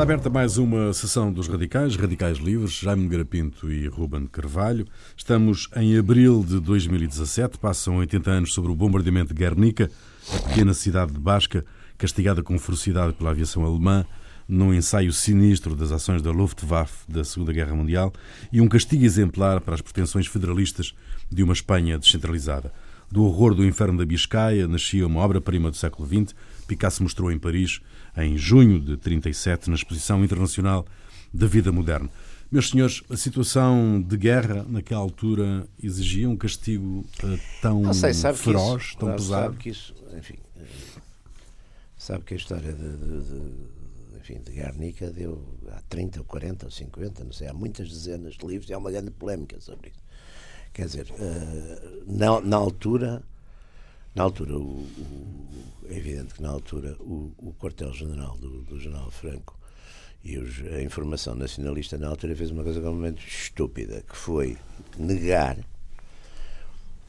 Está aberta mais uma sessão dos Radicais, Radicais Livres, Jaime Garapinto e Ruben Carvalho. Estamos em abril de 2017, passam 80 anos sobre o bombardeamento de Guernica, a pequena cidade de Basca, castigada com ferocidade pela aviação alemã, num ensaio sinistro das ações da Luftwaffe da Segunda Guerra Mundial e um castigo exemplar para as pretensões federalistas de uma Espanha descentralizada. Do horror do inferno da Biscaia nascia uma obra-prima do século XX. Picasso mostrou em Paris em junho de 37 na Exposição Internacional da Vida Moderna. Meus senhores, a situação de guerra naquela altura exigia um castigo uh, tão sei, feroz, isso, tão pesado? Sabe que isso, enfim, eh, sabe que a história de, de, de, enfim, de Guernica deu há 30 ou 40 ou 50, não sei, há muitas dezenas de livros e há uma grande polémica sobre isso. Quer dizer, uh, na, na altura na altura, o, o, é evidente que na altura o, o quartel-general do, do general Franco e os, a informação nacionalista na altura fez uma coisa completamente estúpida, que foi negar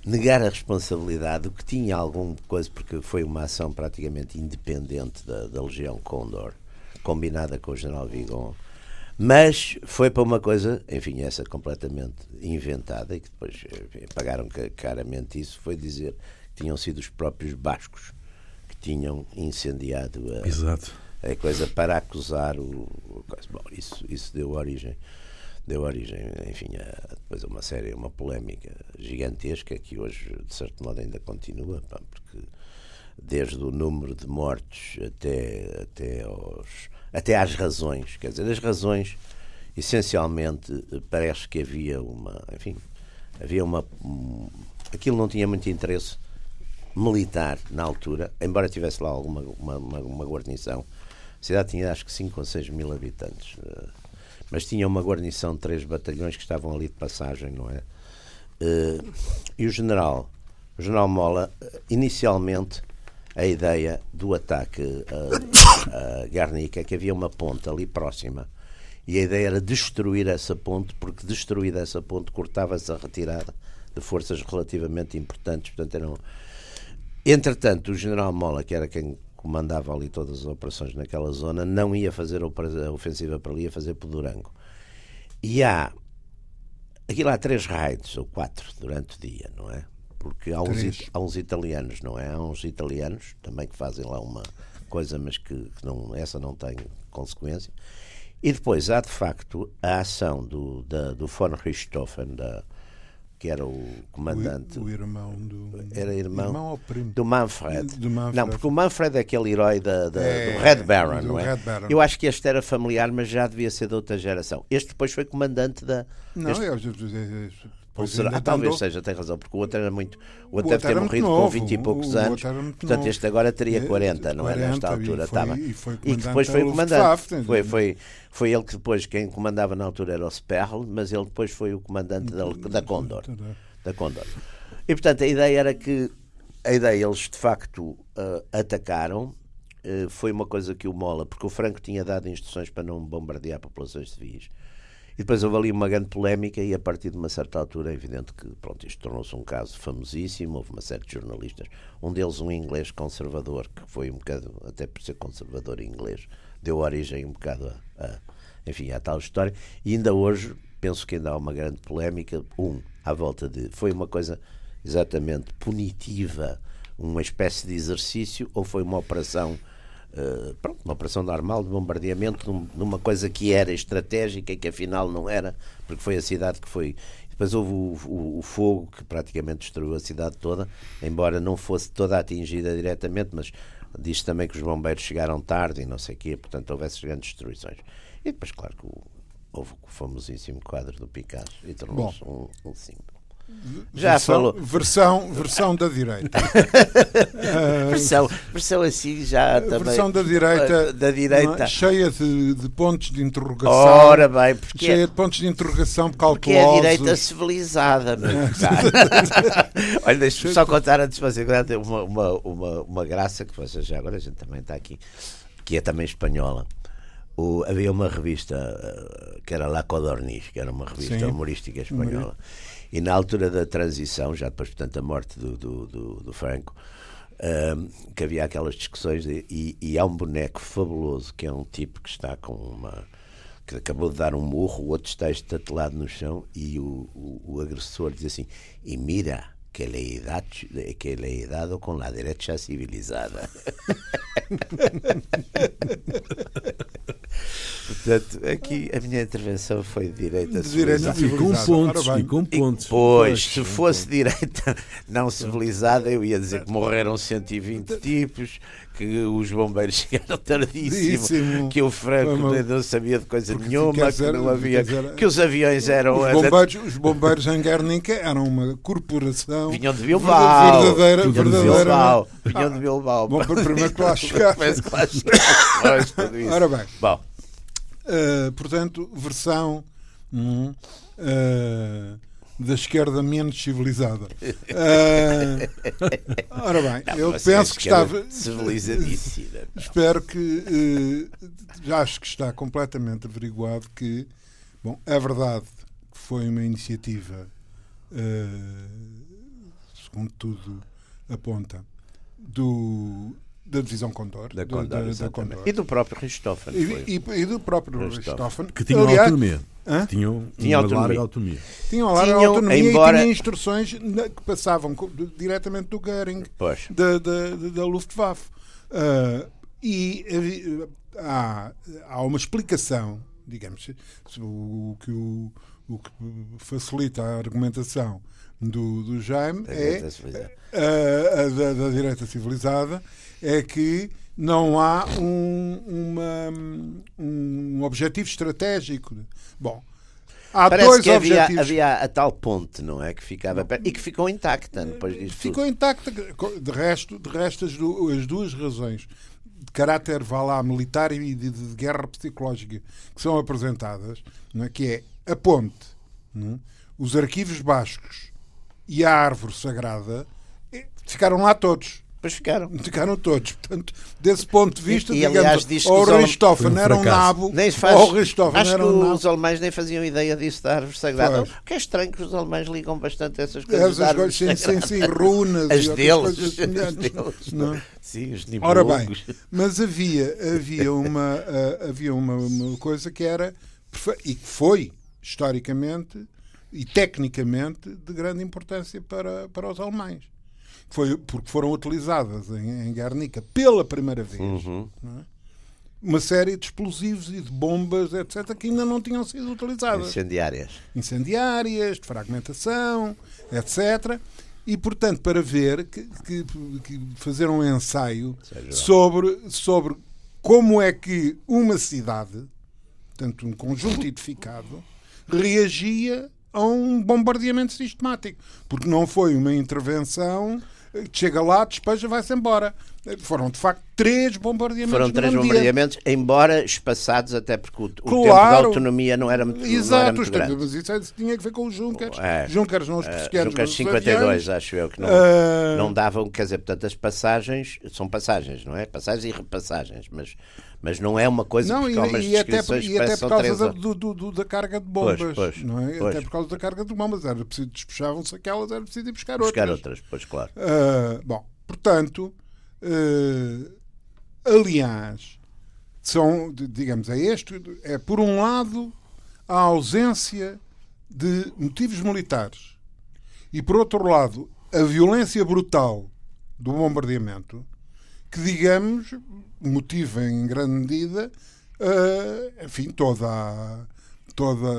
negar a responsabilidade do que tinha alguma coisa, porque foi uma ação praticamente independente da, da Legião Condor, combinada com o general Vigon, mas foi para uma coisa, enfim, essa completamente inventada e que depois enfim, pagaram caramente isso, foi dizer tinham sido os próprios bascos que tinham incendiado a, a coisa para acusar o, o bom, isso isso deu origem deu origem enfim a, depois a uma série uma polémica gigantesca que hoje de certo modo ainda continua pá, porque desde o número de mortes até até aos até às razões quer dizer as razões essencialmente parece que havia uma enfim havia uma aquilo não tinha muito interesse militar na altura, embora tivesse lá alguma uma, uma, uma guarnição. A cidade tinha acho que 5 ou 6 mil habitantes, eh, mas tinha uma guarnição de três batalhões que estavam ali de passagem, não é? Eh, e o general, o general Mola, eh, inicialmente a ideia do ataque a, a Guernica é que havia uma ponte ali próxima e a ideia era destruir essa ponte, porque destruída essa ponte cortava-se a retirada de forças relativamente importantes, portanto eram Entretanto, o general Mola, que era quem comandava ali todas as operações naquela zona, não ia fazer a ofensiva para ali, ia fazer para o Durango. E há. Aquilo há três raids, ou quatro, durante o dia, não é? Porque há uns, há uns italianos, não é? Há uns italianos também que fazem lá uma coisa, mas que, que não, essa não tem consequência. E depois há, de facto, a ação do, da, do von Richthofen, da, que era o comandante. O, o irmão do. Era irmão, irmão do Manfred. do Manfred. Não, porque o Manfred é aquele herói da, da é, do Red Baron, não é? Baron. Eu acho que este era familiar, mas já devia ser de outra geração. Este depois foi comandante da. Não, este... eu, será, ah, talvez seja, tem razão, porque o outro era muito. O outro, o deve ter morrido com 20 e poucos anos. Portanto, novo. este agora teria 40, não é? Nesta altura. E, foi, e, foi e depois foi o comandante. Foi, foi, foi ele que depois, quem comandava na altura era o Sperl, mas ele depois foi o comandante da, da Condor. Da Condor. E portanto a ideia era que a ideia eles de facto uh, atacaram. Uh, foi uma coisa que o Mola, porque o Franco tinha dado instruções para não bombardear populações civis. Depois houve ali uma grande polémica e a partir de uma certa altura é evidente que pronto, isto tornou-se um caso famosíssimo, houve uma série de jornalistas, um deles um inglês conservador, que foi um bocado, até por ser conservador inglês, deu origem um bocado a, a enfim, à tal história, e ainda hoje penso que ainda há uma grande polémica, um, à volta de, foi uma coisa exatamente punitiva, uma espécie de exercício, ou foi uma operação Uh, pronto, uma operação normal de bombardeamento num, numa coisa que era estratégica e que afinal não era, porque foi a cidade que foi. Depois houve o, o, o, fogo que praticamente destruiu a cidade toda, embora não fosse toda atingida diretamente, mas diz também que os bombeiros chegaram tarde e não sei o quê, portanto houve essas grandes destruições. E depois, claro, que o, houve o famosíssimo quadro do Picasso e tornou-se um, um símbolo. Já versão, falou. Versão, versão da direita. versão, versão assim já também. Versão da direita, da direita. É? cheia de, de, pontos de interrogação. Ora bem, porque cheia de pontos de interrogação cautelosos. Porque é a direita civilizada, meu Olha, deixa-me só contar antes de você uma, uma, uma, uma graça que você já agora a gente também está aqui, que é também espanhola. O, havia uma revista que era La Codorniz, que era uma revista Sim. humorística espanhola. E na altura da transição, já depois, portanto, da morte do, do, do, do Franco, uh, que havia aquelas discussões de, e, e há um boneco fabuloso que é um tipo que está com uma que acabou de dar um murro, o outro está estatelado no chão e o, o, o agressor diz assim: E mira, que le he dado, que le he dado con la derecha civilizada. Portanto, aqui a minha intervenção foi de direita civilizada. Com pontos. E com pontos. E, pois, se fosse direita não civilizada, eu ia dizer que morreram 120 tipos, que os bombeiros chegaram tardíssimo, que o Franco não sabia de coisa Porque nenhuma, que não havia. Dizer, que os aviões eram. Os bombeiros, os bombeiros em Guernica eram uma corporação. Vinham de Bilbao. Verdadeira. Vinham de Bilbao. Vinham de Bilbao. Bom, primeiro que lá chegaram. Ora bem. Bom. Uh, portanto, versão. Hum, uh, da esquerda menos civilizada. Uh, ora bem, não, eu penso que estava. Civilizadíssima. Espero que. Uh, já acho que está completamente averiguado que. Bom, é verdade que foi uma iniciativa, uh, segundo tudo aponta, do da divisão Condor. Da Condor, da, da Condor. E do próprio Richthofen. E, e, e, do próprio Richthofen. Que tinha Aliás, autonomia. Hã? Tinham tinha uma autonomia. larga autonomia. Tinham larga Tinham, autonomia embora... e tinha instruções que passavam diretamente do Goering, da, da, da Luftwaffe. Uh, e há, há uma explicação, digamos, o, que, o, o que facilita a argumentação do, do Jaime é a, a, da, da direita civilizada é que não há um, uma, um objetivo estratégico. Bom, Há Parece dois que havia, havia, a tal ponte, não é? Que ficava perto, e que ficou intacta depois disso. Ficou tudo. intacta. De resto, de resto as, as duas razões de caráter vá lá, militar e de, de, guerra psicológica que são apresentadas, não é? que é a ponte, é? os arquivos bascos e a árvore sagrada, eh, ficaram lá todos. Pois ficaram. Ficaram todos. Portanto, desse ponto de vista, e, e aliás, digamos, ou o Richthofen era um nabo, nem faz, ou o Richthofen acho era um nabo. os alemães nem faziam ideia disso da árvore sagrada. O que é estranho que os alemães ligam bastante a essas coisas. Essas coisas, sim, sim, sim, runas as e deles. As deles não? Sim, os Ora bem, mas havia, havia, uma, uh, havia uma, uma coisa que era, e que foi, historicamente e tecnicamente, de grande importância para, para os alemães foi porque foram utilizadas em, em Guernica pela primeira vez uhum. é? uma série de explosivos e de bombas, etc., que ainda não tinham sido utilizadas. Incendiárias. Incendiárias, de fragmentação, etc. E, portanto, para ver, que, que, que fazer um ensaio sobre, sobre como é que uma cidade, portanto, um conjunto edificado, reagia a um bombardeamento sistemático. Porque não foi uma intervenção chega lá, despeja, vai-se embora. Foram, de facto, três bombardeamentos. Foram três bombardeamentos, dia. embora espaçados, até porque o, claro, tempo da autonomia não era muito, exato, não era muito grande. Mas isso tinha que ver com os Junkers. É, Junkers não os uh, Junkers 52, acho eu, que não, uh... não davam, quer dizer, portanto, as passagens são passagens, não é? Passagens e repassagens, mas mas não é uma coisa não, e, e, até, e até por causa da, do, do, da carga de bombas, pois, pois, não é? Pois. Até por causa da carga de bombas, era preciso despechavam-se aquelas, era preciso ir buscar, buscar outras. outras, pois claro. Uh, bom, portanto, uh, aliás, são, digamos, é este, é por um lado a ausência de motivos militares e por outro lado a violência brutal do bombardeamento que, digamos, motiva em grande medida, uh, enfim, toda a, toda,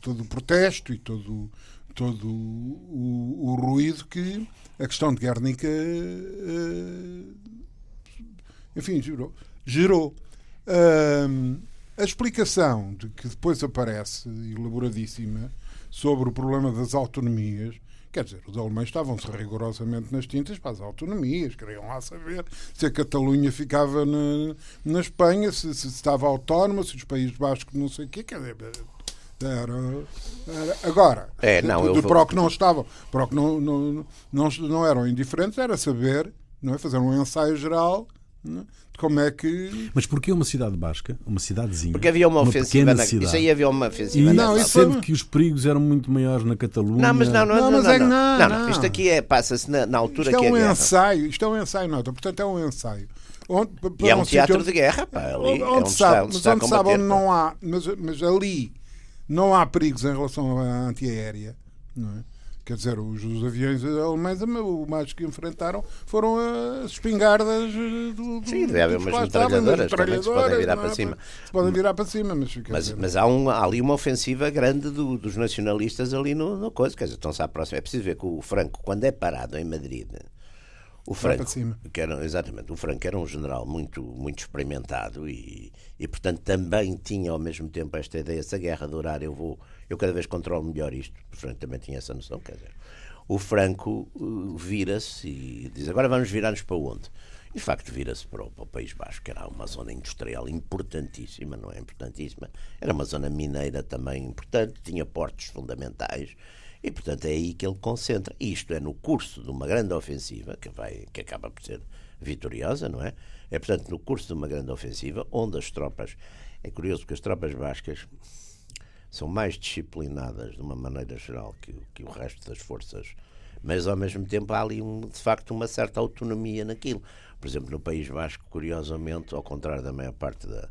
todo o protesto e todo, todo o, o, ruído que a questão de Guernica, uh, enfim, gerou. gerou. Uh, a explicação de que depois aparece, elaboradíssima, sobre o problema das autonomias, Quer dizer, os alemães estavam-se rigorosamente nas tintas para as autonomias, queriam lá saber se a Catalunha ficava na, na Espanha, se, se estava autónoma, se os Países Bascos não sei o quê. Quer dizer, era, era, agora, é, não, do, do que não estavam, PRO que não, não, não, não eram indiferentes, era saber, não é, fazer um ensaio geral? Como é que. Mas porquê uma cidade basca? Uma cidadezinha? Porque havia uma, uma ofensiva na... cidade. Isso aí havia uma ofensiva e, não, isso sendo foi... que os perigos eram muito maiores na Catalunha. Não, mas não, não, não, não, mas não, é não, não, não, não. Isto aqui é, passa-se na, na altura isto que é um é guerra. ensaio, isto é um ensaio, nota, portanto é um ensaio. Onde, e é um, um teatro sítio... de guerra, pá, ali onde, é onde sabe, está, mas onde sabe onde não há, mas, mas ali não há perigos em relação à antiaérea, não é? Quer dizer, os, os, aviões alemães, o mais que enfrentaram foram as espingardas do. do Sim, deve haver umas metralhadoras, também se podem virar é? para cima. Se podem virar para cima, mas. Mas, dizer, mas há, um, há, ali uma ofensiva grande do, dos nacionalistas ali no, no coisa, quer dizer, estão-se à próxima. É preciso ver que o Franco, quando é parado em Madrid. O Franco, que era, exatamente, o Franco era um general muito, muito experimentado e, e, portanto, também tinha ao mesmo tempo esta ideia: se a guerra durar, eu vou, eu cada vez controlo melhor isto. O Franco também tinha essa noção, quer dizer, o Franco uh, vira-se e diz: agora vamos virar-nos para onde? E de facto vira-se para, para, o País Basco, que era uma zona industrial importantíssima, não é importantíssima, era uma zona mineira também importante, tinha portos fundamentais. E, portanto, é aí que ele concentra. Isto é no curso de uma grande ofensiva, que, vai, que acaba por ser vitoriosa, não é? É, portanto, no curso de uma grande ofensiva, onde as tropas. É curioso porque as tropas bascas são mais disciplinadas de uma maneira geral que, que o resto das forças, mas ao mesmo tempo há ali, um, de facto, uma certa autonomia naquilo. Por exemplo, no País Basco, curiosamente, ao contrário da maior parte da,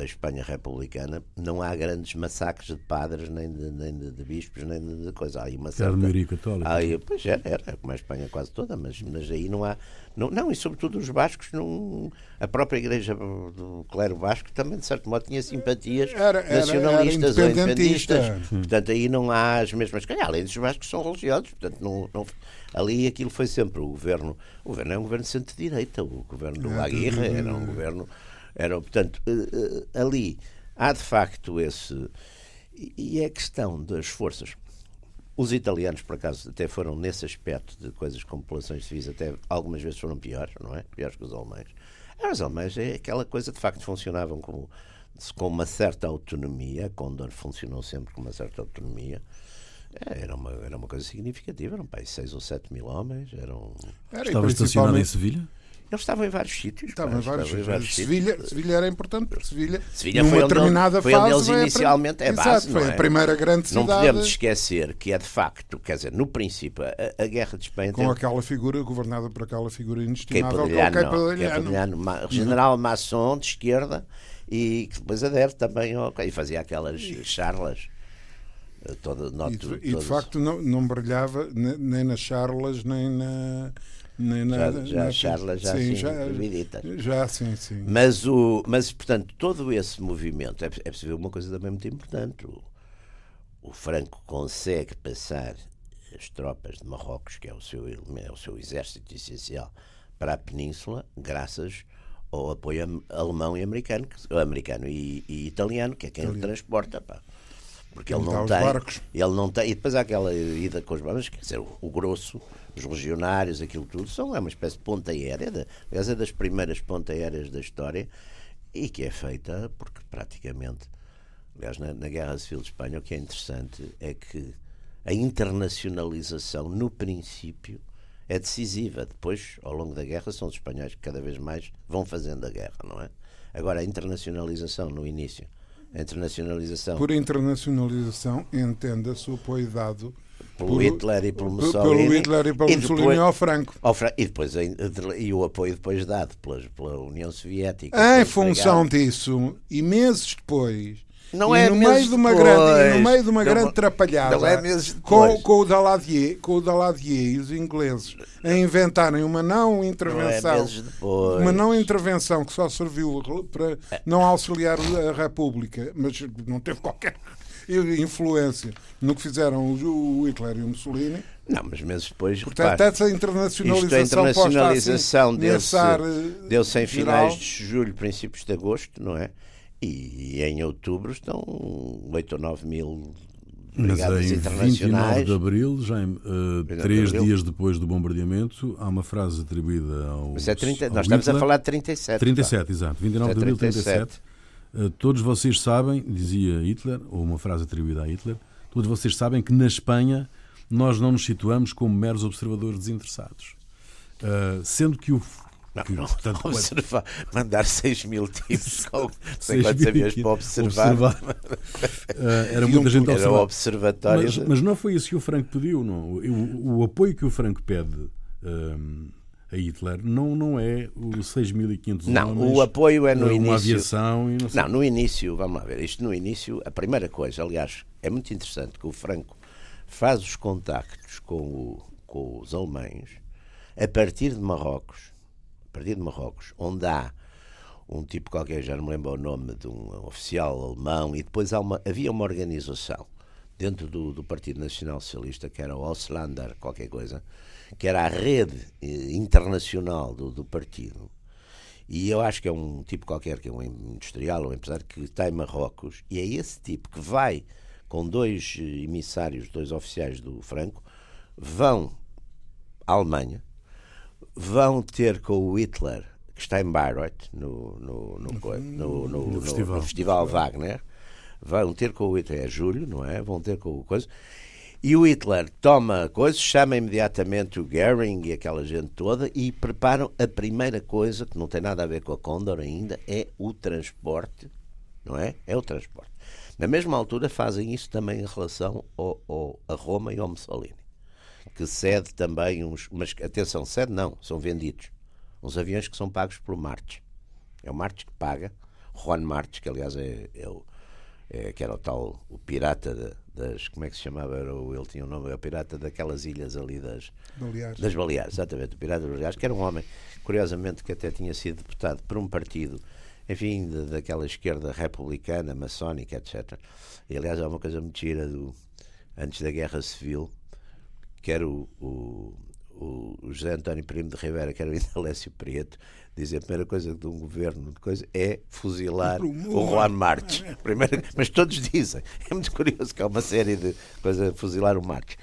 da Espanha republicana, não há grandes massacres de padres, nem de, nem de, de bispos, nem de, de coisa. Há aí uma certa... Era de maioria católica. Aí, pois era, era, como a Espanha quase toda, mas, mas aí não há. Não, não, e sobretudo os bascos, não, a própria igreja do clero basco também, de certo modo, tinha simpatias era, era, nacionalistas era ou independentistas. Portanto, aí não há as mesmas. Além dos bascos são religiosos, portanto, não, não, ali aquilo foi sempre o governo. O governo é um governo de centro-direita, o governo do Aguirre era um governo. Era, portanto, ali há de facto esse. E é a questão das forças. Os italianos, por acaso, até foram nesse aspecto de coisas como populações civis, até algumas vezes foram piores, não é? Piores que os alemães. Os alemães é aquela coisa, de facto, funcionavam com, com uma certa autonomia. A Condor funcionou sempre com uma certa autonomia. Era uma, era uma coisa significativa, eram um 6 ou 7 mil homens. Eram... Era, Estava estacionado em Sevilha? Eles estavam em vários sítios. Estavam em vários, estavam em vários Sevilha, sítios. Sevilha era importante porque Sevilha, Sevilha numa foi onde, determinada foi fase, onde eles foi inicialmente é Exato, base. foi não a é? primeira grande Não cidade podemos esquecer que é de facto, quer dizer, no princípio, a, a guerra de Espanha com tem aquela figura governada por aquela figura é inestimável que é Padilhano, é general maçom de esquerda e que depois adere também ao, e fazia aquelas charlas. eh, Toda, E, noto, de, e de facto não, não brilhava ne- nem nas charlas nem na nem na, Já- já na- charlas já sim, já, já sim sim Mas, o, mas, portanto, todo esse movimento, é, é preciso ver uma coisa também muito importante. O, o Franco consegue passar as tropas de Marrocos, que é o seu, é o seu exército essencial, para a península, graças ao apoio alemão e americano, americano e, e italiano, que é quem o transporta. Pá. Porque ele Ele dá não tem. barcos. Ele não tem. E depois há aquela ida com os barcos, quer dizer, o, o grosso, os legionários, aquilo tudo, são, é uma espécie de ponta aérea, de, aliás, é das primeiras ponta aéreas da história e que é feita porque praticamente, aliás, na, na Guerra Civil de Espanha, o que é interessante é que a internacionalização, no princípio, é decisiva. Depois, ao longo da guerra, são os espanhóis que cada vez mais vão fazendo a guerra, não é? Agora, a internacionalização no início, a internacionalização por internacionalização entenda-se o apoio dado pelo por- Hitler e pelo Mussolini. pelo Hitler e pelo e Mussolini depois- ao Franco ao Fra- e, depois, e o apoio depois dado pela, pela União Soviética. em função disso e meses depois Não e é no meio de uma depois. grande no meio de uma Não- grande trapalhada não é com, com o Daladier com o Daladier e os ingleses a inventarem uma não Não é intervenção meses depois. uma não intervenção que só serviu para não auxiliar a República mas não teve qualquer influência no que fizeram o Hitler e o Mussolini Não, mas meses depois. Portanto, repare, essa internacionalização, isto, a internacionalização assim, deu-se eh, deu-se em geral. finais de julho, princípios de agosto, não é? E em outubro estão 8 ou 9 mil Mas em 29 internacionais. de abril, Jaime, uh, de três abril. dias depois do bombardeamento, há uma frase atribuída ao. Mas é 30, ao nós estamos a Hitler. falar de 37. pá. 37, exato. 29 de abril, 37. 37. Uh, todos vocês sabem, dizia Hitler, ou uma frase atribuída a Hitler, todos vocês sabem que na Espanha nós não nos situamos como meros observadores desinteressados. Uh, sendo que o, Não, Que, não, quando- observar, mandar 6 mil tipos não sei 6 quantos aviões para observar. Eh, era muita gente a Era observar. observatório. Mas, de- mas não foi isso que o Franco pediu. Não. O, o apoio que o Franco pede hum, a Hitler não, não é os 6.500 Não, homens, o apoio é no uma início. aviação e não sei. Não, no início, vamos lá ver, isto no início, a primeira coisa, aliás, é muito interessante que o Franco faz os contactos com, o- com os alemães a partir de Marrocos, partir de Marrocos, onde há um tipo qualquer, já não me lembro o nome de um oficial alemão, e depois uma- havia uma organização dentro do, do Partido Nacional Socialista, que era o Auslander, qualquer coisa, que era a rede eh, internacional do, do partido, e eu acho que é um tipo qualquer, que é um industrial ou um empresário, que está em Marrocos, e é esse tipo que vai com dois eh, emissários, dois oficiais do Franco, vão à Alemanha, vão ter com o Hitler, que está em Bayreuth, no, no, no, no, festival. festival Wagner, vão ter com o Hitler, é julho, não é? Vão ter com o coisa. E o Hitler toma coisa, chama imediatamente o Goering e aquela gente toda e preparam a primeira coisa, que não tem nada a ver com a Condor ainda, é o transporte, não é? É o transporte. Na mesma altura fazem isso também em relação ao, ao- a Roma e ao Mussolini, que cede também uns. Mas atenção, cede não, são vendidos. Uns aviões que são pagos pelo Martes. É o Martes que paga. Juan Martes, que aliás é, é o. é- que era o tal, o pirata da- das. Como é que se chamava? Era o, ele tinha o nome, é o pirata daquelas ilhas ali das, Aliás, das Baleares, exatamente, o Pirata das Baleares, que era um homem, curiosamente, que até tinha sido deputado por um partido, enfim, da- daquela esquerda republicana, maçónica, etc. E, aliás, há uma coisa muito gira do, antes da Guerra Civil, que era o, o, o José António Primo de Rivera, que era o Indalécio Prieto, dizia a primeira coisa de um governo de coisa é fuzilar o Juan Marques. Primeiro, mas todos dizem. É muito curioso que há uma série de coisas a fuzilar o Marques.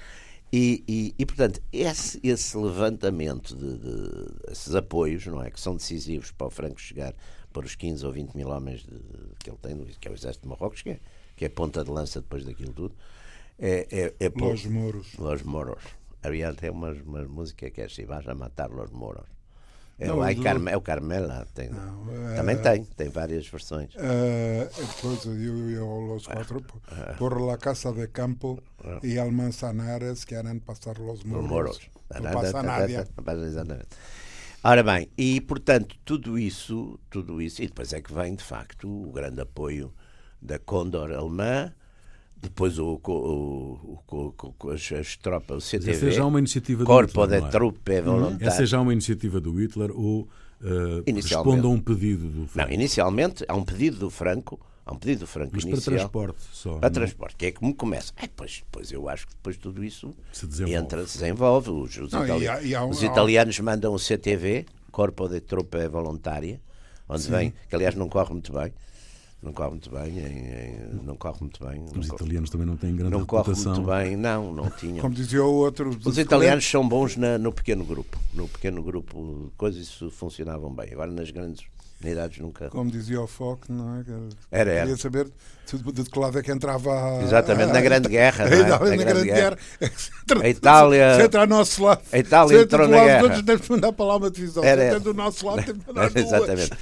E, e, e, portanto, esse, esse levantamento de, de- esses apoios, não é? Que são decisivos para o Franco chegar para os 15 ou 20 mil homens de- de- que ele tem, que é o exército de Marrocos, que é, que é ponta de lança depois daquilo tudo. É, é, é Los Moros. Los Moros. Havia até uma, uma música que é Se vas a matar los moros. É, Não, o, do- Carme- é o Carmela. Tem, Não, também é- tem, tem várias versões. Eh, después yo, yo los cuatro por, por la casa de campo y al Manzanares que harán pasar los Los moros. nada. Não passa exatamente. Ora bem, e portanto, tudo isso, tudo isso, e depois é que vem de facto o grande apoio da Condor alemã, depois o, o, o, o, o- o- as, as tropas, o CTV, Essa é já uma iniciativa do Corpo Hitler, de não é? Truppe Volontaria. Essa é já uma iniciativa do Hitler ou Inicialmente. responde a um pedido do Não, Franco? inicialmente há um pedido do Franco, há um pedido do Franco Mas para inicial. transporte só. Para não? transporte, que é como começa. É, depois, depois eu acho que depois tudo isso Se desenvolve. entra, se desenvolve. Os, os Não, e itali- há- e há um- os há italianos mandam o CTV, Corpo de Truppe Volontaria, onde vem, que aliás não corre muito bem. Não corre muito bem, em- em- não corre muito bem. Não, Os corre, italianos também não têm grande não corre reputação. muito bem, não, não tinham. Como dizia o outro. Os italianos são bons na- no pequeno grupo. No pequeno grupo, coisas isso funcionavam bem. Agora nas grandes unidades nunca. Como dizia o Fock, não é? Era, era. Queria saber de, de que lado é que entrava a, Exatamente, a- na Grande Guerra, é? Na na Grande Grande Guerra. Entra- A Itália- Se entra ao nosso lado. A Itália entrou na guerra. de outros, temos mandar para lá uma divisão. Era- entra do nosso lado, temos que mandar. Exatamente.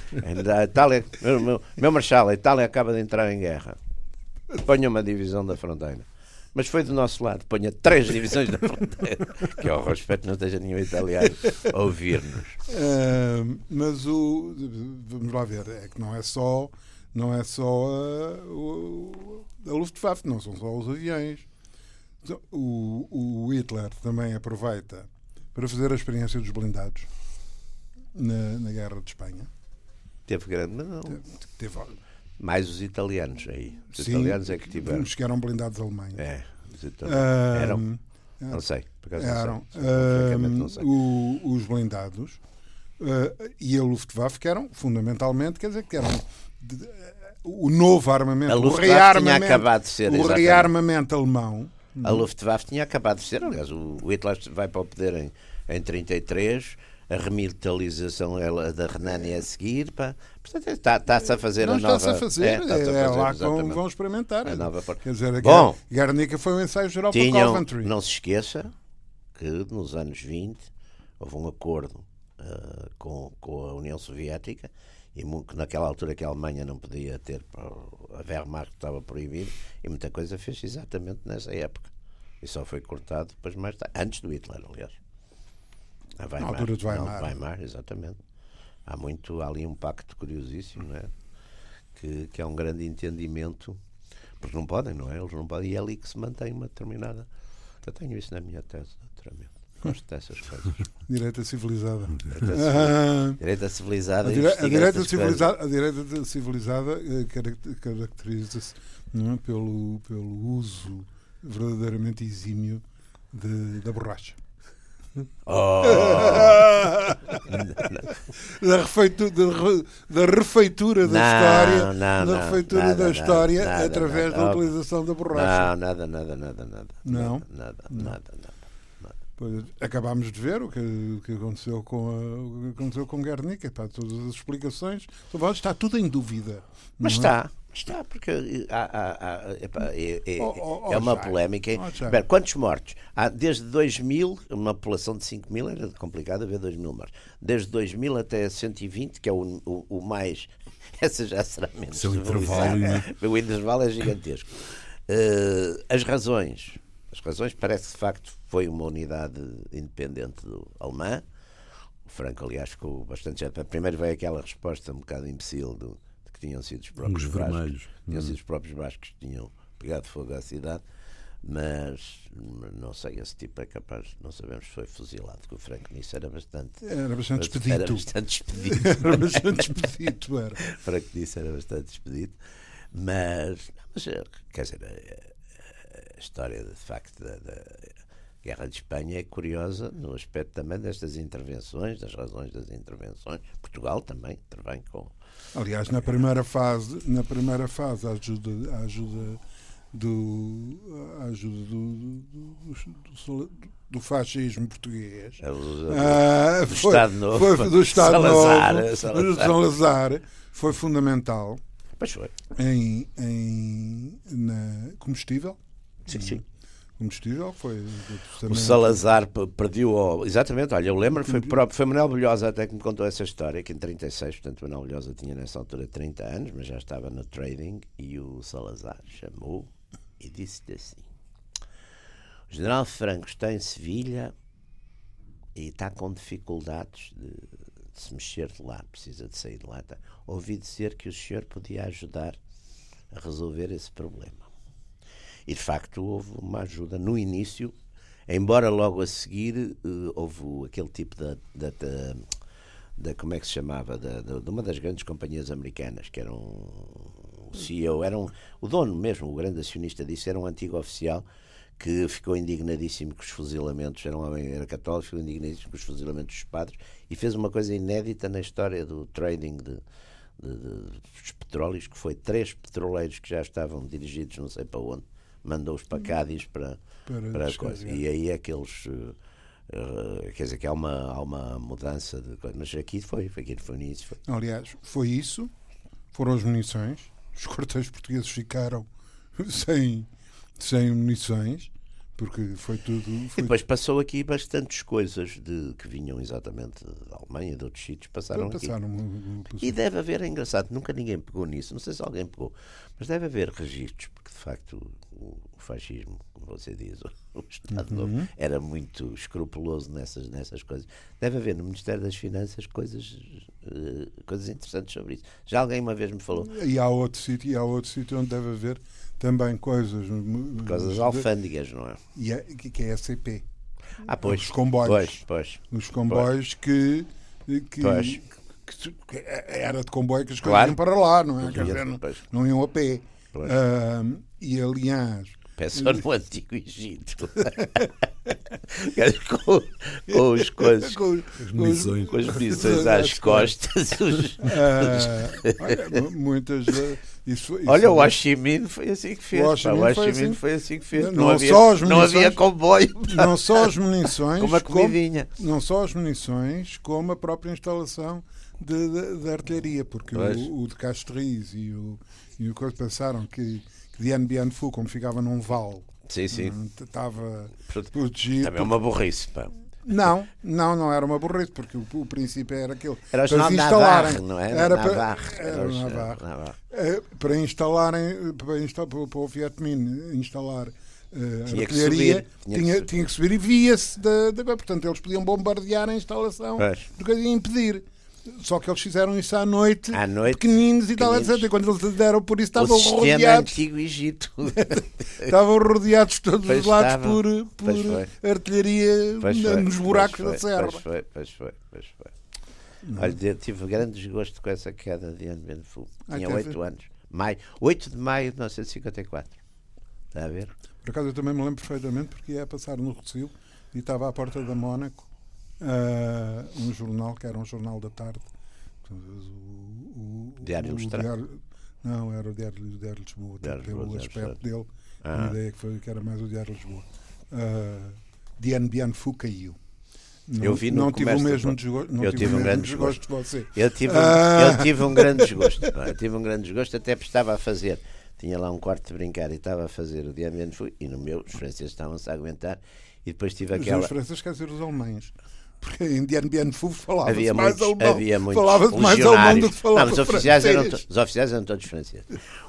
A Itália, meu, meu, meu marshal, a Itália acaba de entrar em guerra. Ponha uma divisão da fronteira. Mas foi do nosso lado, ponha três divisões da fronteira. Que ao respeito não esteja nenhum italiano a ouvir-nos. Ah, mas o vamos lá ver é que não é só não é só ah, o- a Luftwaffe não são só os aviões Então, o, o Hitler também aproveita para fazer a experiência dos blindados na, na guerra de Espanha Teve grande. mas Não, Teve, mais os italianos aí. Os sim, italianos é que tiveram. chegaram blindados alemães É, os italianos. Ah, Eram? Não sei. Por acaso eram não sei. Sei. ah, o- os blindados ah, e a Luftwaffe que eram fundamentalmente quer dizer que eram de- de- o novo armamento o Luftwaffe tinha rearmamento acabado de ser, o exatamente. rearmamento alemão A Luftwaffe tinha acabado de ser, aliás, o o Hitler vai para o poder em, em 33, a remilitarização ela, da Renânia a seguir, pá. portanto está- está-se a fazer não a nova... está-se a fazer É, é, a fazer, lá que vão, experimentar. A nova quer dizer Bom. Guernica foi um ensaio geral para Tinham, Coventry. não se esqueça que nos anos 20 houve um acordo uh, com, com a União Soviética e que naquela altura que a Alemanha não podia ter a Wehrmacht estava proibido e muita coisa fez exatamente nessa época. E só foi cortado depois mais tarde, antes do Hitler aliás a Weimar, na altura de Weimar. Não, Weimar exatamente há muito há ali um pacto curiosíssimo não é? que, que é um grande entendimento porque não podem, não é? Eles não podem, e é ali que se mantém uma determinada. Eu tenho isso na minha tese, naturalmente. Gosto dessas coisas. Direita civilizada. Direita civilizada. A, dire, a, direita civilizada a direita civilizada eh, caracteriza-se é, pelo, pelo uso verdadeiramente exímio de, da borracha. Oh. da, refeitura, da, refeitura da não, história, não, da refeitura nada, da história nada, através nada, da utilização da borracha. Não, nada, nada, nada, nada. Não? Nada, nada, nada. Pois, acabámos de ver o que, o que aconteceu com a, o que aconteceu com Guernica, pá, todas as explicações. Está tudo em dúvida. Mas é? está, está, porque há, há, há, é, é, oh, oh, é, uma polémica. Oh, quantos mortos? Há, desde 2000, uma população de 5 mil, era complicado ver 2 mil mortos. Desde 2000 até 120, que é o, o, o mais. Essa já será menos. Seu intervalo, né? O intervalo é gigantesco. Uh, as razões as razões parece que de facto foi uma unidade independente do alemã. O Franco, aliás, ficou bastante. Primeiro veio aquela resposta um bocado imbecil do, de que tinham sido os próprios os bascos, tinham sido os próprios bascos que tinham pegado fogo à cidade. Mas não sei, esse tipo é capaz, não sabemos se foi fuzilado, porque o Franco nisso era bastante. Era bastante expedito. Era bastante expedito. era bastante expedito, era. Franco nisso era bastante expedito. Mas, mas quer dizer, é, a história, de facto, da, da, Guerra de Espanha é curiosa no aspecto também destas intervenções, das razões das intervenções. Portugal também intervém com. Aliás, na primeira fase, na primeira fase, a ajuda, a ajuda do, a ajuda do, do, do, do fascismo português. Do, ah, do foi, Estado Novo. Foi do Estado Salazar, Novo, Salazar. Salazar, foi fundamental. Pois foi. Em, em na combustível Sim, sim. Combustível foi. O Salazar perdeu. Exatamente, olha, eu lembro, foi, foi Manuel Bilhosa até que me contou essa história, que em 36, portanto, Manuel Bilhosa tinha nessa altura 30 anos, mas já estava no trading, e o Salazar chamou e disse-lhe assim: O general Franco está em Sevilha e está com dificuldades de, de se mexer de lá, precisa de sair de lá. Tá. Ouvi dizer que o senhor podia ajudar a resolver esse problema. E de facto houve uma ajuda no início, embora logo a seguir uh, houve aquele tipo de, de, de, de, como é que se chamava, de, de, uma das grandes companhias americanas, que era um o CEO, era um, o dono mesmo, o grande acionista disso, era um antigo oficial que ficou indignadíssimo com os fuzilamentos, era um homem era católico, ficou indignadíssimo com os fuzilamentos dos padres e fez uma coisa inédita na história do trading de, de, de, dos petróleos, que foi três petroleiros que já estavam dirigidos não sei para onde, mandou-os para Cádiz para, para, para a coisa. E aí é que eles. Uh, quer dizer que há uma, há uma mudança de coisa. Mas aqui foi, foi, aqui foi nisso. Foi. Aliás, foi isso, foram as munições. Os quartéis portugueses ficaram sem, sem munições porque foi tudo. Foi... E depois passou aqui bastantes coisas de, que vinham exatamente da Alemanha de outros sítios, passaram, passaram aqui. E deve haver, é engraçado, nunca ninguém pegou nisso, não sei se alguém pegou, mas deve haver registros, porque de facto o, o fascismo, como você diz, o, o Estado uhum. Novo, era muito escrupuloso nessas, nessas coisas. Deve haver no Ministério das Finanças coisas, uh, coisas interessantes sobre isso. Já alguém uma vez me falou. E há outro sítio, e há outro sítio onde deve haver também coisas. Coisas alfândegas, não é? E é, que é a CP. Ah, pois. Os comboios. Pois, pois. Os comboios pois. que. que pois. Que, que era de comboio que as coisas claro. iam para lá, não é? Dizer, não, não, iam a pé. Uh, e aliás. Peça no Antigo Egito. com, com os coisas, com, as munições, com as munições às costas. Os, uh, olha, muitas. Isso, isso olha, o Minh foi assim que fez. O Minh, foi, assim, foi, assim, que fez. Não, não havia, só as munições, não havia comboio. Não só as munições. como a comidinha. Como, não só as munições, como a própria instalação de artilharia. Porque o, o, de Castries e o, e o que pensaram que, que Dien Bien Phu, como ficava num vale Sim, sim. Estava protegido. Também é uma burrice, pá. Não, não, não era uma burrice, porque o, o princípio era aquele. Era o para se Navarre, instalarem. não era? Era para, Navarre. era o o jornal Navarre. Navarre. Eh, para instalarem, para, instalar, para, para o Fiat Mini instalar eh, Tinha que artilharia, subir, tinha que tinha, subir. tinha que subir e via-se da, da. Portanto, eles podiam bombardear a instalação Pois. do que ia impedir. Só que eles fizeram isso à noite, À noite, pequeninos e tal, etc. E quando eles deram por isso, estavam rodeados, antigo Egito. estavam rodeados de todos Pois os lados estavam. por, por artilharia Pois na- foi, nos buracos pois da serra. Pois foi, pois foi, pois foi. Olha, eu tive grande desgosto com essa queda de Anne Benfu. Ah, Tinha? 8 anos. Maio, 8 de maio de 1954. Está a ver? Por acaso eu também me lembro perfeitamente porque ia passar no Rocio e estava à porta da Mónaco ah, um jornal que era um jornal da tarde. Portanto, O, o- Diário o Ilustrado. Não, era o Diário, o Diário Lisboa, Diário pelo Lisboa, Diário aspecto dele. Ah. A ideia que, foi, que era mais o Diário Lisboa. Uh, Diane Bian Fu caiu. Não, Eu vi no não tive o mesmo desgosto, Eu tive o um grande desgosto de você. Eu tive, um, Ah. eu tive um grande desgosto. Eu tive um grande desgosto, até porque estava a fazer. Tinha lá um quarto de brincar e estava a fazer o dia menos fui. E no meu, os franceses estavam-se a aguentar. E depois tive Os aquela. franceses quer dizer os alemães. Porque em Bian Fu falava-se Havia mais muitos, alemão. havia muitos Falava-se mais alemão do que falava Não, os oficiais, eram os oficiais eram todos franceses.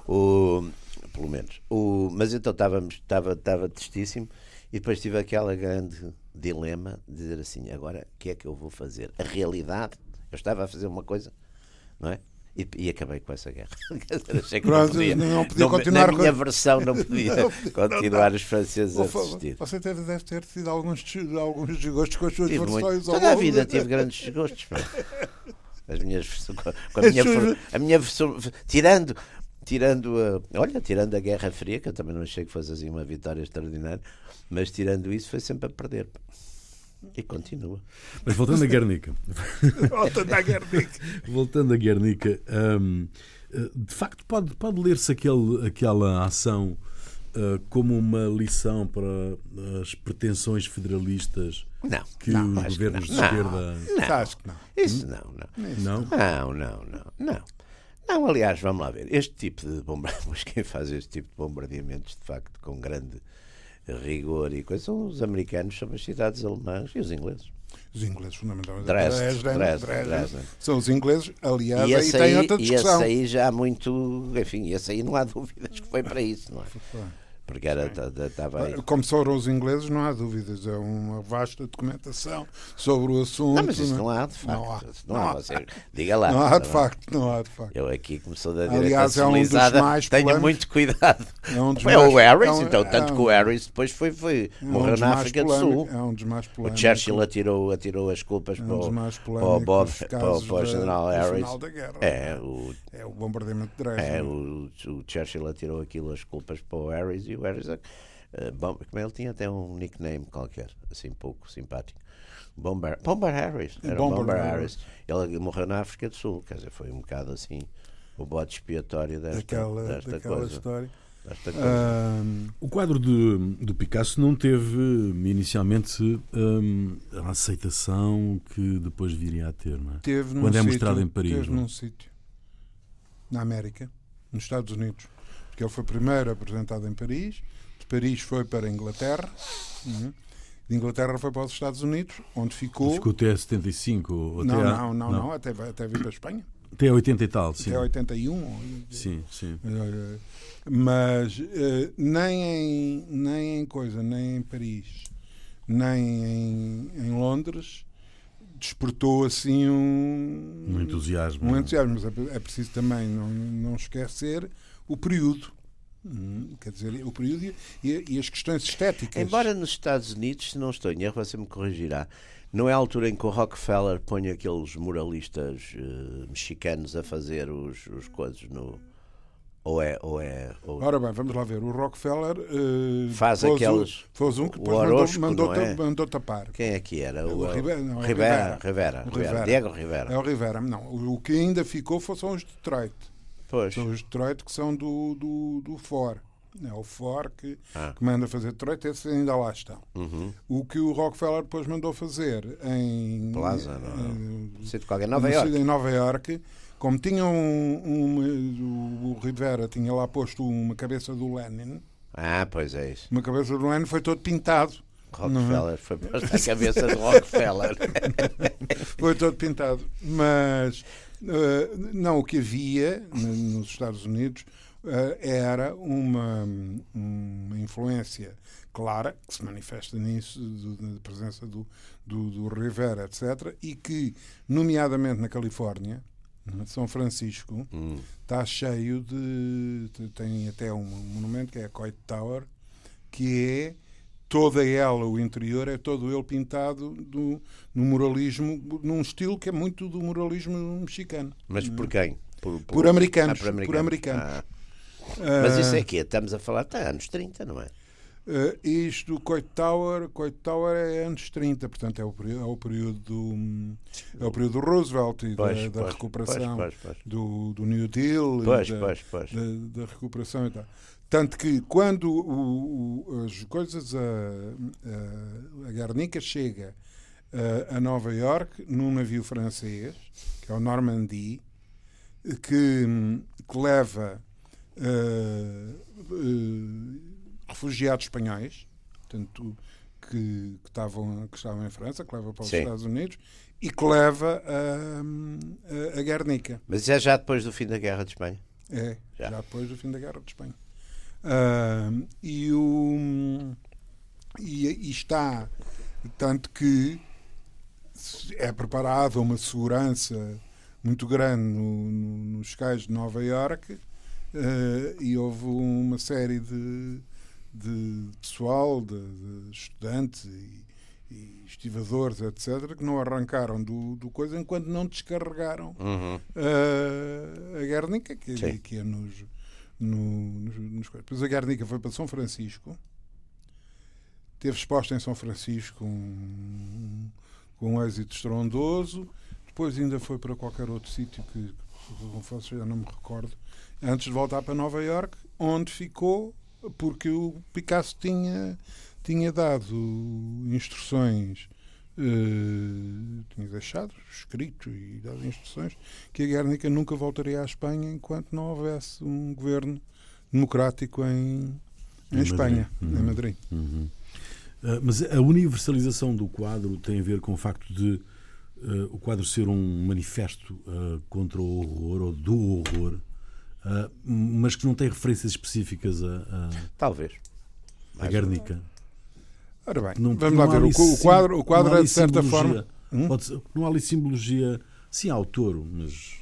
O, pelo menos. O, mas então estávamos, estava, estava tristíssimo e depois tive aquela grande dilema de dizer assim, agora o que é que eu vou fazer? A realidade, eu estava a fazer uma coisa, não é? E, e acabei com essa guerra. Achei que não podia, não podia me- continuar Na minha versão não podia Não continuar os franceses a assistir. Você deve, deve ter tido alguns, alguns desgostos com as suas Tive versões muito. Toda a vida tive grandes desgostos. As minhas com a, minha, a minha versão, tirando, tirando a, olha, tirando a Guerra Fria, que eu também não achei que fosse assim uma vitória extraordinária, mas tirando isso foi sempre a perder. E continua. Mas voltando a Guernica. Volta da Guernica. Voltando a Guernica, eh, de facto pode, pode ler-se aquela ação eh, como uma lição para as pretensões federalistas Não, que não, os governos não. de esquerda. Não, Acho que não. isso não, não. Não? Não, não, não, não. Não, aliás, vamos lá ver. Este tipo de bombardeamentos, quem faz este tipo de bombardeamentos, de facto, com grande rigor e coisa, são os americanos sobre as cidades alemãs e os ingleses. Os ingleses, fundamentalmente. Dresden, Dresden, Dresden, Dresden. São os ingleses, aliás, E aí esse tem aí, outra e esse discussão. aí já há muito. Enfim, esse aí não há dúvidas que foi para isso, não é? Porque era, estava. Como foram os ingleses, não há dúvidas. É uma vasta documentação sobre o assunto. Não, mas isso é? não há, de facto. Não há. Não Não há, diga lá. Não há de Não facto, não há de facto. Eu aqui começou da direita Aliás, é um dos mais tenho polémicos. muito cuidado. É um é o Harris, é um- então, tanto é que o um- Harris depois foi, foi É um morreu na África do Sul. É um dos mais O polémicos. Churchill atirou, atirou as culpas é para, um o, para o Bob, para, o- para o General Harris. da guerra. É, o, É o bombardeamento de Dresden. é, o, o Churchill atirou aquilo as culpas para o Harris e o Harris, eh, bom, como ele tinha até um nickname qualquer, assim pouco simpático. Bomber, Bomber Harris, era Bomber Bomber, Harris. Harris. Ele morreu na África do Sul, quer dizer, foi um bocado assim o bode expiatório desta, daquela, desta daquela coisa. história. desta coisa. Ahm, O quadro de, do Picasso não teve inicialmente hum, a aceitação que depois viria a ter, não é? teve num Quando é sítio- mostrado em Paris, Teve não é? num sítio. Na América, nos Estados Unidos. Porque ele foi primeiro apresentado em Paris, de Paris foi para a Inglaterra, uhum. de Inglaterra foi para os Estados Unidos, onde ficou. Ficou até 75 ou até não, não, não, não, até, até vir para a Espanha, Até 80 e tal, sim. até 81. ou- Sim, sim. Eh, Mas eh, nem, em, nem em coisa, nem em Paris, nem em, em Londres, despertou assim um, Um entusiasmo. um é? entusiasmo. Mas é, é preciso também não, não esquecer o período. Hum, Quer dizer, o período e, as questões estéticas. Embora nos Estados Unidos, se não estou em erro, você me corrigirá, não é a altura em que o Rockefeller põe aqueles muralistas eh, mexicanos a fazer os, os coisas no. Ou é. Ou é ou- Ora bem, vamos lá ver. O Rockefeller eh, Faz pôs aqueles- pôs um que o depois mandou, Orozco, mandou, não é? mandou tapar. Quem é que era? O eh, Rivera, não, é o Rivera, Rivera. Rivera, O Rivera. Diego Rivera. É o Rivera. Não, o o que ainda ficou são os Detroit. Pois. São os Detroit que são do, do, do Ford. É o Ford que, Ah. que manda fazer Detroit, esses ainda lá estão. Uhum. O que o Rockefeller depois mandou fazer em. Plaza, não Sei de qualquer Nova no York. Em Nova York, como tinham um, um- o, Rivera tinha lá posto uma cabeça do Lenin, Ah, pois é isso. uma cabeça do Lenin foi todo pintado Rockefeller foi posto à cabeça de Rockefeller. foi todo pintado. Mas uh, não, o que havia nos Estados Unidos uh, era uma, uma influência clara, que se manifesta nisso, da presença do, do, do Rivera, etc., e que, nomeadamente na Califórnia, são Francisco, hum. está cheio de. tem até um monumento que é a Coit Tower, que é toda ela, o interior, é todo ele pintado do, no muralismo, num estilo que é muito do muralismo mexicano. Mas por quem? Por, por... por americanos. Ah, por americanos. Por americanos. Ah. Mas isso é que Estamos a falar até anos 30, não é? Uh, isto do Coit Tower, Coit Tower é anos 30, portanto é o período, é o período do é o período do Roosevelt e pois, da, da pois, recuperação pois, Do, do New Deal. Da, da, recuperação e tal. Tanto que quando o, o, as coisas a, a, a Guernica chega a, a Nova York num navio francês, que é o Normandy, que, que leva uh, uh, refugiados espanhóis, portanto, que, que, estavam, que estavam em França, que leva para os Sim. Estados Unidos e que leva a, a, a, Guernica. Mas é já depois do fim da Guerra de Espanha? É, já, já depois do fim da Guerra de Espanha. Uh, e, o, e, e, está, tanto que é preparada uma segurança muito grande no, no, nos cais de Nova Iorque uh, e houve uma série de de pessoal, de, de estudantes e, e, estivadores, etc., que não arrancaram do, do coisa enquanto não descarregaram uhum. a, a Guernica, que, que é nos, no, nos, nos. Depois a Guernica foi para São Francisco, teve exposta em São Francisco com, com um êxito estrondoso, depois ainda foi para qualquer outro sítio que, confesso, já não me recordo, antes de voltar para Nova York, onde ficou porque o Picasso tinha, tinha dado instruções, uh, tinha deixado escrito e dado instruções que a Guernica nunca voltaria à Espanha enquanto não houvesse um governo democrático em, em, em Espanha, Madrid. Uhum. em Madrid. Uhum. Uh, mas a universalização do quadro tem a ver com o facto de uh, o quadro ser um manifesto contra o horror ou do horror uh, mas que não tem referências específicas a. a Talvez. A Guernica. Ora bem, não, vamos lá ver. O, quadro, o quadro é de certa forma. Hum? Ser, não há ali simbologia. Sim, autor, mas.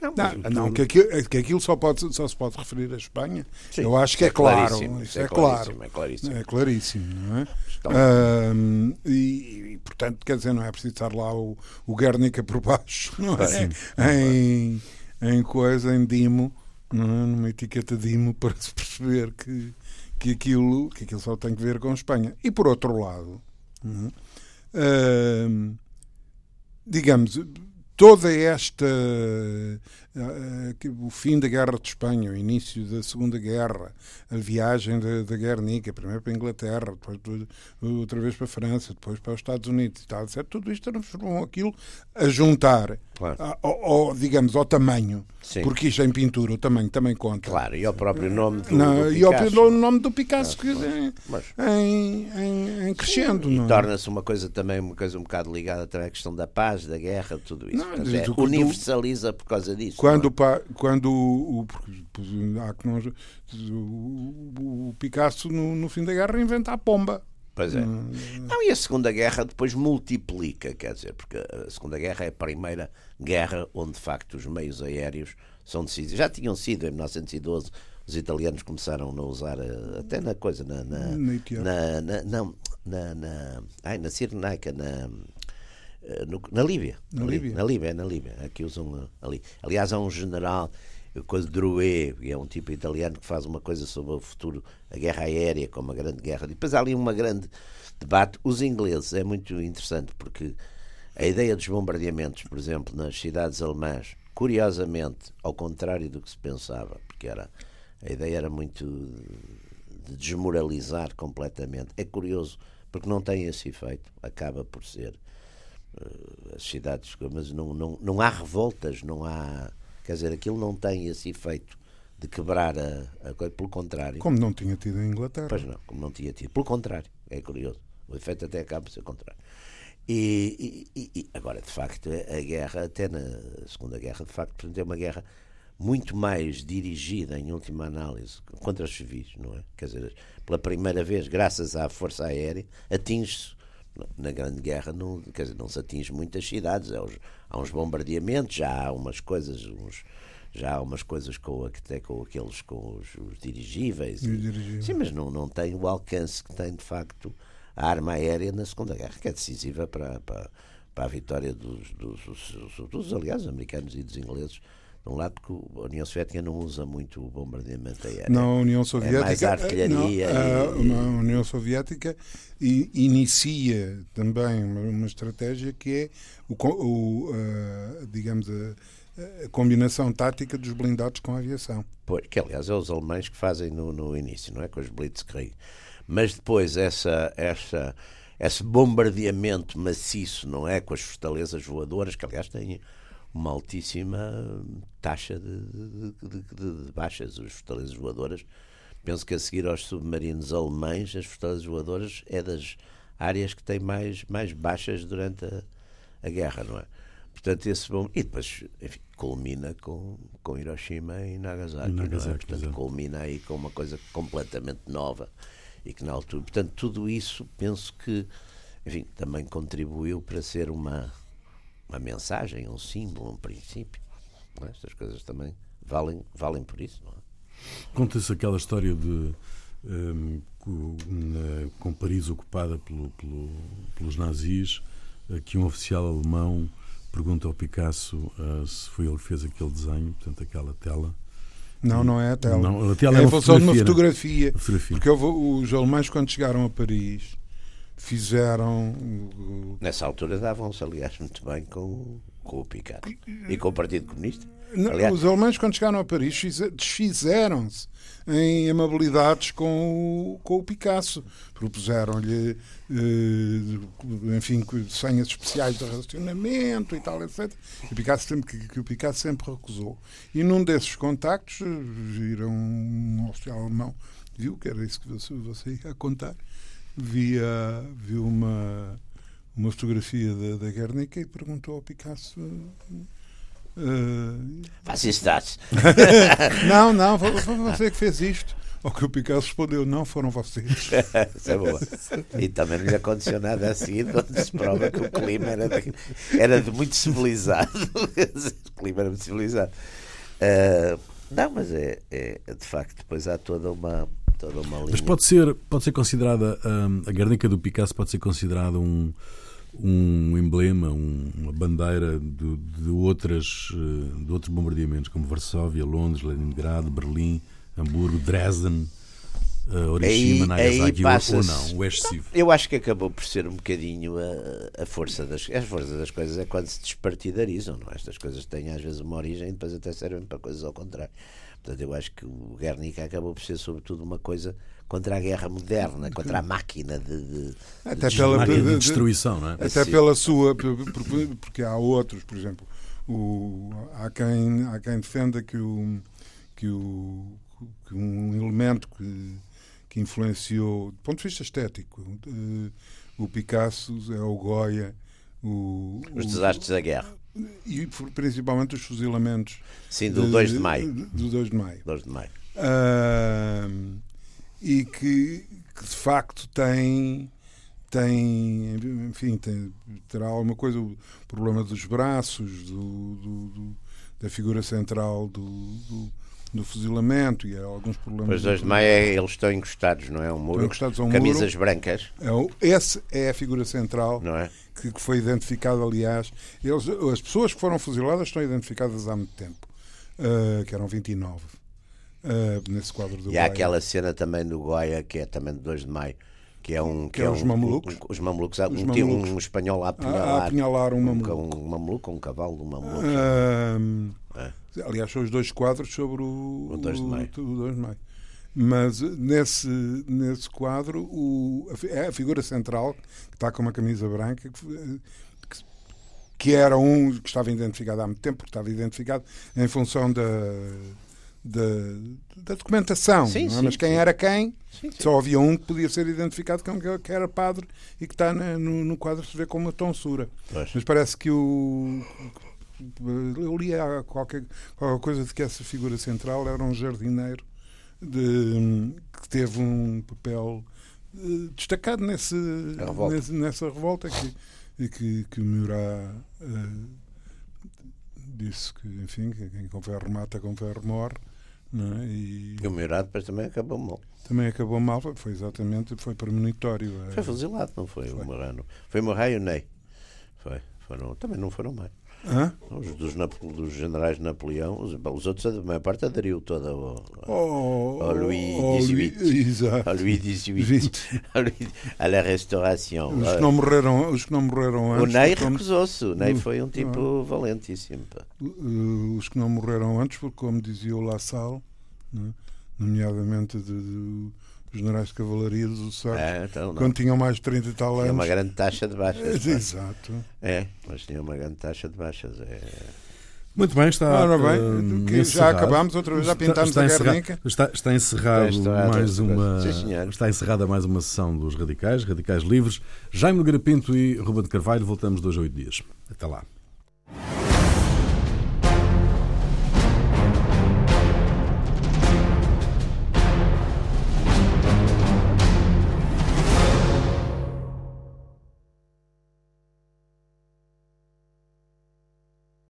Não, não, não que, aquilo, que aquilo só, pode, só se pode referir à Espanha. Sim, eu acho que é, é claro. Isso é, é claro. É claríssimo. É claríssimo, não é? Um, e, e, portanto, quer dizer, não é preciso estar lá o, o Guernica por baixo, não é? Em, em coisa, em Dimo, não é? numa etiqueta de IMO para se perceber que, que, aquilo, que aquilo só tem que ver com Espanha. E por outro lado, uh, digamos, toda esta o fim da Guerra de Espanha, o início da Segunda Guerra, a viagem da, da Guernica, primeiro para a Inglaterra, depois outra vez para a França, depois para os Estados Unidos e tal, etc. Tudo isto transformou aquilo a juntar, claro. ao, ao, digamos, ao tamanho, Sim. porque isto é em pintura, o tamanho também conta. Claro, e ao próprio nome do, não, do E ao nome do Picasso que, em, em, em, em, crescendo. Sim, e é? torna-se uma coisa também, uma coisa um bocado ligada também à questão da paz, da guerra, tudo isso. Não, é, universaliza por causa disso. Quando, quando o, o, o Picasso, no, no, fim da guerra, inventa a pomba. Pois é. Hum. Não, e a Segunda Guerra depois multiplica, quer dizer, porque a Segunda Guerra é a primeira guerra onde, de facto, os meios aéreos são decisivos. Já tinham sido em 1912, os italianos começaram a usar, eh, até na coisa, na. Na, na, na, na, na, ai, na Cirenaica, na. Eh, no, na Líbia. Na ali, Líbia? Na Líbia, na Líbia. Aqui usam ali. Aliás, há um general coisa de Drouet, que é um tipo italiano que faz uma coisa sobre o futuro, a guerra aérea como a grande guerra. Depois há ali uma grande debate. Os ingleses é muito interessante porque a ideia dos bombardeamentos, por exemplo, nas cidades alemãs, curiosamente, ao contrário do que se pensava, porque era a ideia era muito de desmoralizar completamente. É curioso, porque não tem esse efeito, acaba por ser as cidades, mas não, não, não há revoltas, não há Quer dizer, aquilo não tem esse efeito de quebrar a, a coisa, pelo contrário. Como não tinha tido em Inglaterra. Pois não, como não tinha tido. Pelo contrário, é curioso. O efeito até acaba por ser contrário. E, e, e, agora, de facto, a guerra, até na Segunda Guerra, de facto, portanto, é uma guerra muito mais dirigida, em última análise, contra os civis, não é? Quer dizer, pela primeira vez, graças à Força Aérea, atinge-se na Grande Guerra, não, quer dizer, não se atinge muitas cidades, é os, há uns bombardeamentos, já há umas coisas, uns, já há umas coisas com, até com aqueles com os, os dirigíveis. dirigíveis. Sim, mas não, não tem o alcance que tem de facto a arma aérea na Segunda Guerra, que é decisiva para, para, para a vitória dos, dos, dos, dos, aliás, americanos e dos ingleses. De um lado, porque a União Soviética não usa muito o bombardeamento aéreo. Não, a União Soviética. É mais artilharia. A, e... a União Soviética inicia também uma, estratégia que é, o, o uh, digamos, a, a, combinação tática dos blindados com a aviação. Pois, que aliás é os alemães que fazem no, no início, não é? Com os Blitzkrieg mas depois essa, essa, esse bombardeamento maciço, não é? Com as fortalezas voadoras, que aliás têm uma altíssima taxa de, de, de, de baixas, as fortalezas voadoras. Penso que a seguir aos submarinos alemães, as fortalezas voadoras é das áreas que têm mais, mais baixas durante a, a guerra, não é? Portanto, esse bom. E depois, enfim, culmina com, com Hiroshima e Nagasaki. E Nagasaki é? Portanto, culmina aí com uma coisa completamente nova e que na altura. Portanto, tudo isso penso que, enfim, também contribuiu para ser uma, uma mensagem, um símbolo, um princípio. É? Estas coisas também valem, valem por isso, não é? Conta-se aquela história de. Um, com, na, com Paris ocupada pelo, pelo, pelos nazis, que um oficial alemão pergunta ao Picasso uh, se foi ele que fez aquele desenho, portanto, aquela tela, não, não é a tela. Não, a tela é, é a função de uma fotografia. fotografia. Porque os alemães, quando chegaram a Paris, fizeram. Nessa altura davam-se, aliás, muito bem com, com o Picasso e com o Partido Comunista. Aliás, os alemães, quando chegaram a Paris, desfizeram-se em amabilidades com o, com o Picasso. Propuseram-lhe, eh, enfim, senhas especiais de relacionamento e tal, etc. E o Picasso sempre, que, que, o Picasso sempre recusou. E num desses contactos, viram um oficial alemão, viu que era isso que você, você ia contar, via, viu uma, uma fotografia da, da Guernica e perguntou ao Picasso Uh... Fascistas. não, não, foi você que fez isto. Ao que o Picasso respondeu, não, foram vocês. Isso é boa. E também não lhe aconteceu nada assim, quando se prova que o clima era de, era de muito civilizado. o clima era muito civilizado. Uh, não, mas é, é, de facto, depois há toda uma, toda uma linha. Mas pode ser, pode ser considerada, um, a Guernica do Picasso pode ser considerada um um emblema, um, uma bandeira de, de, outras, eh, de outros bombardeamentos, como Varsóvia, Londres, Leningrado, Berlim, Hamburgo, Dresden, uh, Hiroshima, aí, Nagasaki, ou não? O excessivo? Eu acho que acabou por ser um bocadinho a, a força das a força das coisas é quando se despartidarizam, não? É? Estas coisas têm às vezes uma origem e depois até servem para coisas ao contrário. Portanto, eu acho que o Guernica acabou por ser sobretudo uma coisa contra a guerra moderna, contra a máquina de, de, até de, pela, de, de destruição, não é? Até Sim. pela sua, porque há outros, por exemplo, o, há, quem, há quem defenda que, o, que, o, que um elemento que, que influenciou, do ponto de vista estético, o Picasso é o Goya, o, os desastres da guerra. E principalmente os fuzilamentos. Sim, do 2 de maio. Do 2 de maio. 2 de maio. Uh, e que, que, de facto tem tem enfim tem, terá alguma coisa o problema dos braços do, do, do da figura central do, do, do fuzilamento e há alguns problemas pois 2 de maio é, eles estão encostados não é? Um muro. Encostados a um camisas muro. brancas. É, esse é a figura central não é? que, que foi identificada aliás. Eles, as pessoas que foram fuziladas estão identificadas há muito tempo uh, que eram 29 uh, nesse quadro do E há aquela cena também do Goya, que é também de 2 de maio, que é um. Que, que é, é os um, mamelucos. Um, os mamelucos. Os um, mamelucos. um espanhol a apunhalar, a, a apunhalar um mameluco. Um, um mameluco, um cavalo um mameluco. Uh, é. Aliás, são os dois quadros sobre o, o 2 de maio. O, o 2 de maio. Mas nesse, nesse quadro, o, é a figura central, que está com uma camisa branca, que, que era um que estava identificado há muito tempo, porque estava identificado em função da da, da documentação. Sim, não é? sim, Mas quem sim. era quem, Sim, sim. só havia um que podia ser identificado como que era padre e que está no, no quadro se vê como uma tonsura. Pois. Mas parece que o. Eu li qualquer, qualquer coisa de que essa figura central era um jardineiro de, que teve um papel eh, destacado nesse, revolta. nesse- nessa revolta que, e que, que o Murat eh, disse que, enfim, que quem com ferro mata, com ferro morre. É? E E o Murat depois também acabou mal. também acabou mal, foi exatamente, foi premonitório. eh. Foi fuzilado, não foi, Foi. o Morano. Foi Morra e o Ney. Foi. Foram, também não foram mais. Hã? Os dos, dos generais Napoleão, os, os outros, a maior parte aderiu toda ao, Oh, ao Louis oh, XVIII. Ao Louis XVIII. À la Restauration. Os que não morreram, os que não morreram O antes. Ney porque como- recusou-se. O Ney Uh, foi um tipo valentíssimo. pá. uh, os que não morreram antes, porque como dizia o La Salle, né, nomeadamente de, de- dos generais de cavalaria dos Açores, É, então, quando tinham mais de 30 e tal Tinha anos. uma grande taxa de baixas. pá. Exato. É, mas tinha uma grande taxa de baixas. É. Muito bem, está. Ora bem, que já acabámos outra vez, já pintámos está a Guernica. Está, está encerrado Está mais uma. Sim, está encerrada mais uma sessão dos Radicais, Radicais Livres. Jaime Nogueira Pinto e Ruben de Carvalho, voltamos dois a oito dias. Até lá.